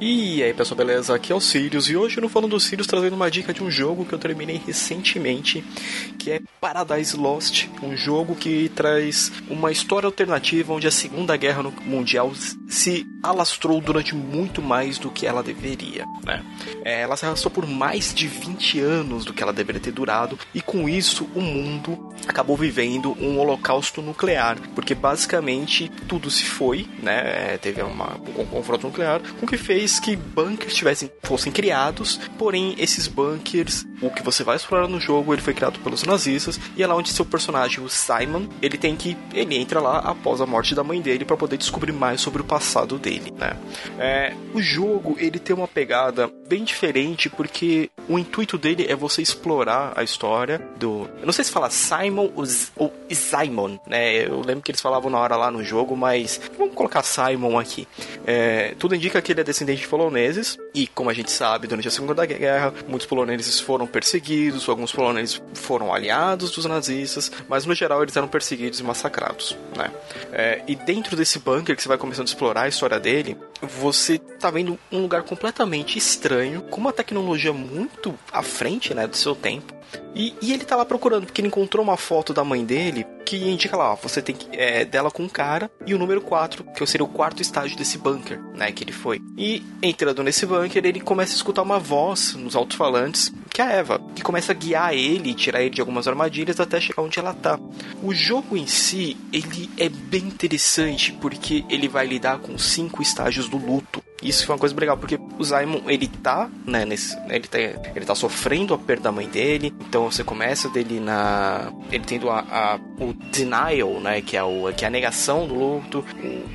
E aí pessoal, beleza? Aqui é o Sirius e hoje no Falando dos Sirius trazendo uma dica de um jogo que eu terminei recentemente, que é Paradise Lost, um jogo que traz uma história alternativa onde a Segunda Guerra Mundial se alastrou durante muito mais do que ela deveria, né? É, ela se arrastou por mais de 20 anos do que ela deveria ter durado e com isso o mundo acabou vivendo um holocausto nuclear, porque basicamente tudo se foi, né? É, teve uma, um confronto nuclear, o que fez que bunkers tivessem, fossem criados, porém esses bunkers, o que você vai explorar no jogo, ele foi criado pelos nazistas e é lá onde seu personagem, o Simon, ele tem que ele entra lá após a morte da mãe dele para poder descobrir mais sobre o passado dele, né? É, o jogo ele tem uma pegada bem diferente porque o intuito dele é você explorar a história do, eu não sei se fala Simon ou Simon, né? Eu lembro que eles falavam na hora lá no jogo, mas vamos colocar Simon aqui. É, tudo indica que ele é descendente de poloneses e, como a gente sabe, durante a Segunda Guerra, muitos poloneses foram perseguidos, alguns poloneses foram aliados dos nazistas, mas no geral eles eram perseguidos e massacrados, né? É, e dentro desse bunker que você vai começando a explorar a história dele, você tá vendo um lugar completamente estranho, com uma tecnologia muito à frente, né, do seu tempo. E, e, ele tá lá procurando, porque ele encontrou uma foto da mãe dele que indica lá, ó, você tem que, é, dela com um cara e o número 4, que seria o quarto estágio desse bunker, né, que ele foi. E entrando nesse bunker, ele começa a escutar uma voz nos alto-falantes, que é a Eva, que começa a guiar ele e tirar ele de algumas armadilhas até chegar onde ela tá. O jogo em si, ele é bem interessante porque ele vai lidar com cinco estágios do luto. Isso foi uma coisa legal, porque o Simon, ele tá, né, nesse, ele tá, ele tá sofrendo a perda da mãe dele, então você começa dele na, ele tendo a, a o denial, né, que é, o, que é a negação do luto,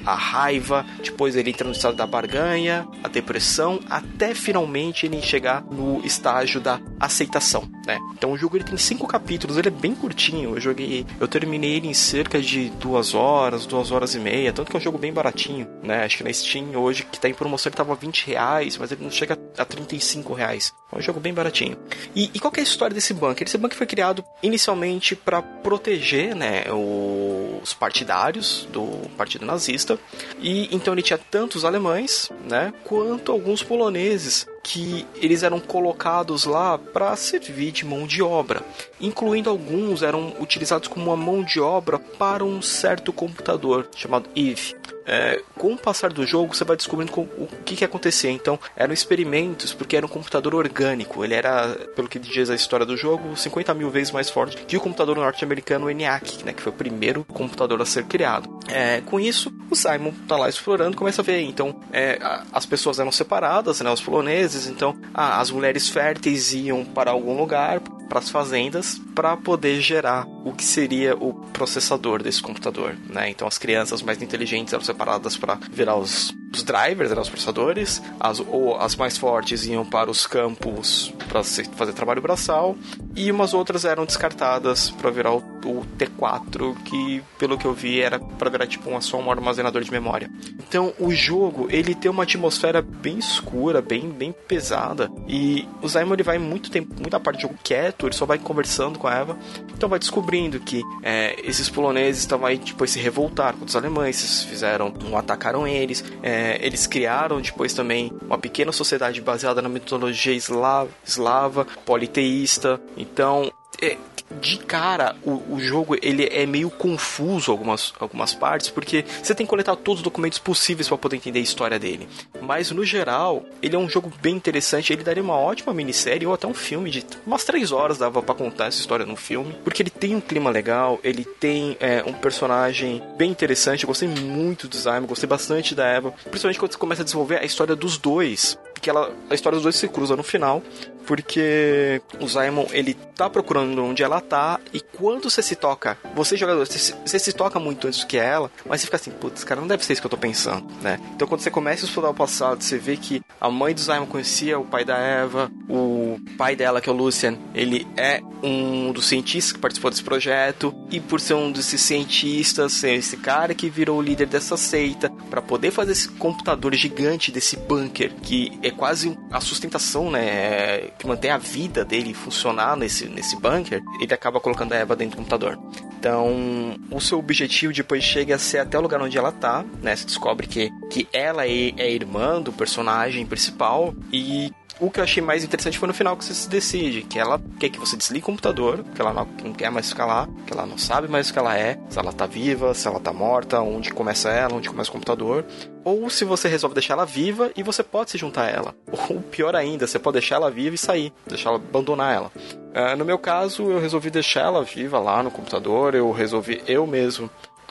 a raiva, depois ele entra no estado da barganha, a depressão, até finalmente ele chegar no estágio da aceitação, né. Então o jogo ele tem cinco capítulos, ele é bem curtinho, eu joguei, eu terminei ele em cerca de duas horas, duas horas e meia, tanto que é um jogo bem baratinho, né, acho que na Steam hoje, que tá em promoção ele tava 20 reais, mas ele não chega a 35 reais. É um jogo bem baratinho. E, e qual é a história desse bunker? Esse bunker foi criado inicialmente para proteger né, os partidários do partido nazista. E então ele tinha tanto os alemães né, quanto alguns poloneses que eles eram colocados lá para servir de mão de obra, incluindo alguns eram utilizados como uma mão de obra para um certo computador chamado Eve é, com o passar do jogo, você vai descobrindo com, o que, que acontecia. Então, eram experimentos, porque era um computador orgânico. Ele era, pelo que diz a história do jogo, 50 mil vezes mais forte que o computador norte-americano ENIAC, né, que foi o primeiro computador a ser criado. É, com isso, o Simon tá lá explorando, começa a ver. Então, é, as pessoas eram separadas, né, os poloneses. Então, ah, as mulheres férteis iam para algum lugar, para as fazendas, para poder gerar o que seria o processador desse computador. Né? Então, as crianças mais inteligentes eram separadas para virar os os drivers, eram os processadores, as, ou as mais fortes iam para os campos para fazer trabalho braçal, e umas outras eram descartadas para virar o, o, T4, que pelo que eu vi era para virar tipo um, só um armazenador de memória. Então o jogo ele tem uma atmosfera bem escura, bem, bem pesada, e o Zaimon ele vai muito tempo, muita parte do jogo quieto, ele só vai conversando com a Eva, então vai descobrindo que é, esses poloneses estavam aí depois se revoltar contra os alemães, fizeram, um, atacaram eles. É, é, eles criaram depois também uma pequena sociedade baseada na mitologia eslava, eslava politeísta. Então, é, de cara, o, o jogo ele é meio confuso algumas, algumas partes, porque você tem que coletar todos os documentos possíveis para poder entender a história dele. Mas no geral, ele é um jogo bem interessante, ele daria uma ótima minissérie ou até um filme de umas três horas dava para contar essa história num filme, porque ele tem um clima legal, ele tem é, um personagem bem interessante, eu gostei muito do design, gostei bastante da Eva, principalmente quando você começa a desenvolver a história dos dois, que ela, a história dos dois se cruza no final, porque o Simon ele tá procurando onde ela tá e quando você se toca, você jogador, você, você se toca muito antes que ela, mas você fica assim, putz, cara, não deve ser isso que eu tô pensando, né? Então quando você começa a estudar o passado, você vê que a mãe do Simon conhecia o pai da Eva, o pai dela, que é o Lucian, ele é um dos cientistas que participou desse projeto e por ser um desses cientistas, ser esse cara que virou o líder dessa seita para poder fazer esse computador gigante desse bunker que é quase a sustentação, né, que mantém a vida dele funcionar nesse, nesse bunker, ele acaba colocando a Eva dentro do computador. Então, o seu objetivo depois chega a ser até o lugar onde ela tá, né? Você descobre que, que ela é, é irmã do personagem principal e o que eu achei mais interessante foi no final que você se decide, que ela quer que você desligue o computador, que ela não, quer mais ficar lá, que ela não sabe mais o que ela é, se ela tá viva, se ela tá morta, onde começa ela, onde começa o computador. Ou se você resolve deixar ela viva e você pode se juntar a ela. Ou pior ainda, você pode deixar ela viva e sair, deixar ela abandonar ela. Uh, no meu caso, eu resolvi deixar ela viva lá no computador, eu resolvi eu mesmo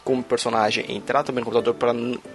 como personagem entrar também no computador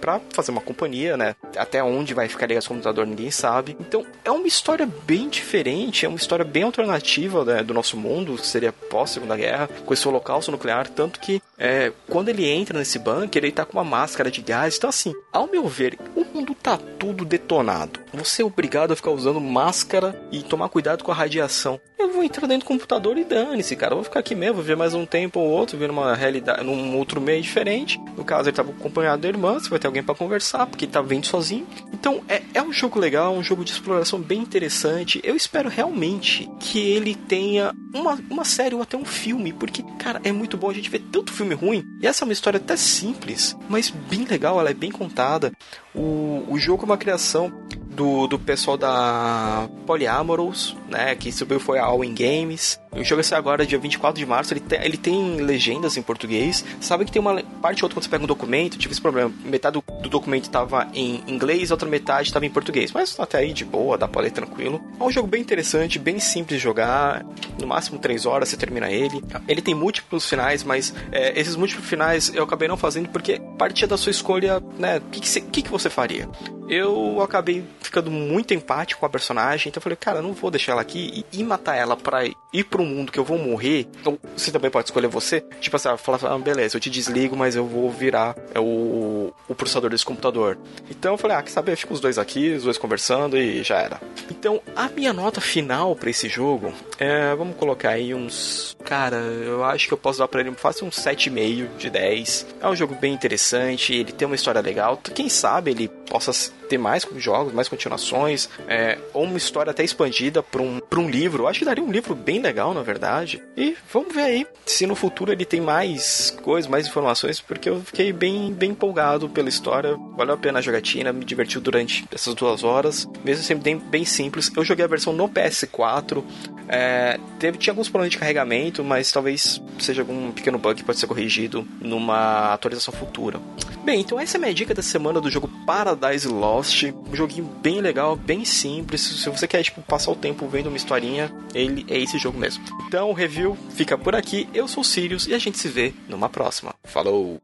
para fazer uma companhia, né? Até onde vai ficar ligado esse computador ninguém sabe. Então é uma história bem diferente, é uma história bem alternativa né, do nosso mundo, que seria pós-segunda guerra, com esse holocausto nuclear, tanto que é, quando ele entra nesse bunker, ele tá com uma máscara de gás. Então, assim, ao meu ver, o mundo tá tudo detonado. Você é obrigado a ficar usando máscara e tomar cuidado com a radiação. Eu vou entrar dentro do computador e dane-se, cara. Eu vou ficar aqui mesmo, vou ver mais um tempo ou outro, ver uma realidade, num outro meio diferente. No caso, ele tava acompanhado da irmã, você vai ter alguém para conversar, porque ele tá vendo sozinho. Então, é, é um jogo legal, um jogo de exploração bem interessante. Eu espero realmente que ele tenha uma, uma série ou até um filme, porque, cara, é muito bom a gente ver tanto filme ruim. E essa é uma história até simples, mas bem legal, ela é bem contada. O, o jogo é uma criação do, do pessoal da Polyamorous, né, que subiu foi a All In Games. O jogo vai agora, dia 24 de março. Ele, te, ele tem legendas em português. Sabe que tem uma parte ou outra quando você pega um documento, tive esse problema. Metade do, do documento estava em inglês, outra metade estava em português. Mas até aí de boa, dá pra ler tranquilo. É um jogo bem interessante, bem simples de jogar. No máximo 3 horas você termina ele. Ele tem múltiplos finais, mas é, esses múltiplos finais eu acabei não fazendo porque partia da sua escolha, né? O que, que, que, que você faria? Eu acabei ficando muito empático com a personagem, então eu falei, cara, eu não vou deixar ela aqui e, e matar ela pra ir pro mundo que eu vou morrer, então você também pode escolher você. Tipo assim, falar, ah, beleza, eu te desligo, mas eu vou virar é o, o processador desse computador. Então eu falei, ah, quer saber? Fica os dois aqui, os dois conversando e já era. Então a minha nota final para esse jogo é, vamos colocar aí uns. Cara, eu acho que eu posso dar pra ele fácil um 7,5 de 10. É um jogo bem interessante, ele tem uma história legal. Quem sabe ele possa ter mais jogos, mais continuações, é, ou uma história até expandida para um, um livro. Eu acho que daria um livro bem legal, na verdade. E vamos ver aí se no futuro ele tem mais coisas, mais informações, porque eu fiquei bem, bem empolgado pela história. Valeu a pena a jogatina, me divertiu durante essas duas horas, mesmo sendo bem, bem simples. Eu joguei a versão no PS4. É, teve, tinha alguns problemas de carregamento, mas talvez seja algum pequeno bug que pode ser corrigido numa atualização futura. Bem, então essa é a minha dica da semana do jogo Paradise Lost. Um joguinho bem legal, bem simples. Se você quer tipo, passar o tempo vendo uma historinha, ele é esse jogo mesmo. Então o review fica por aqui. Eu sou o Sirius e a gente se vê numa próxima. Falou!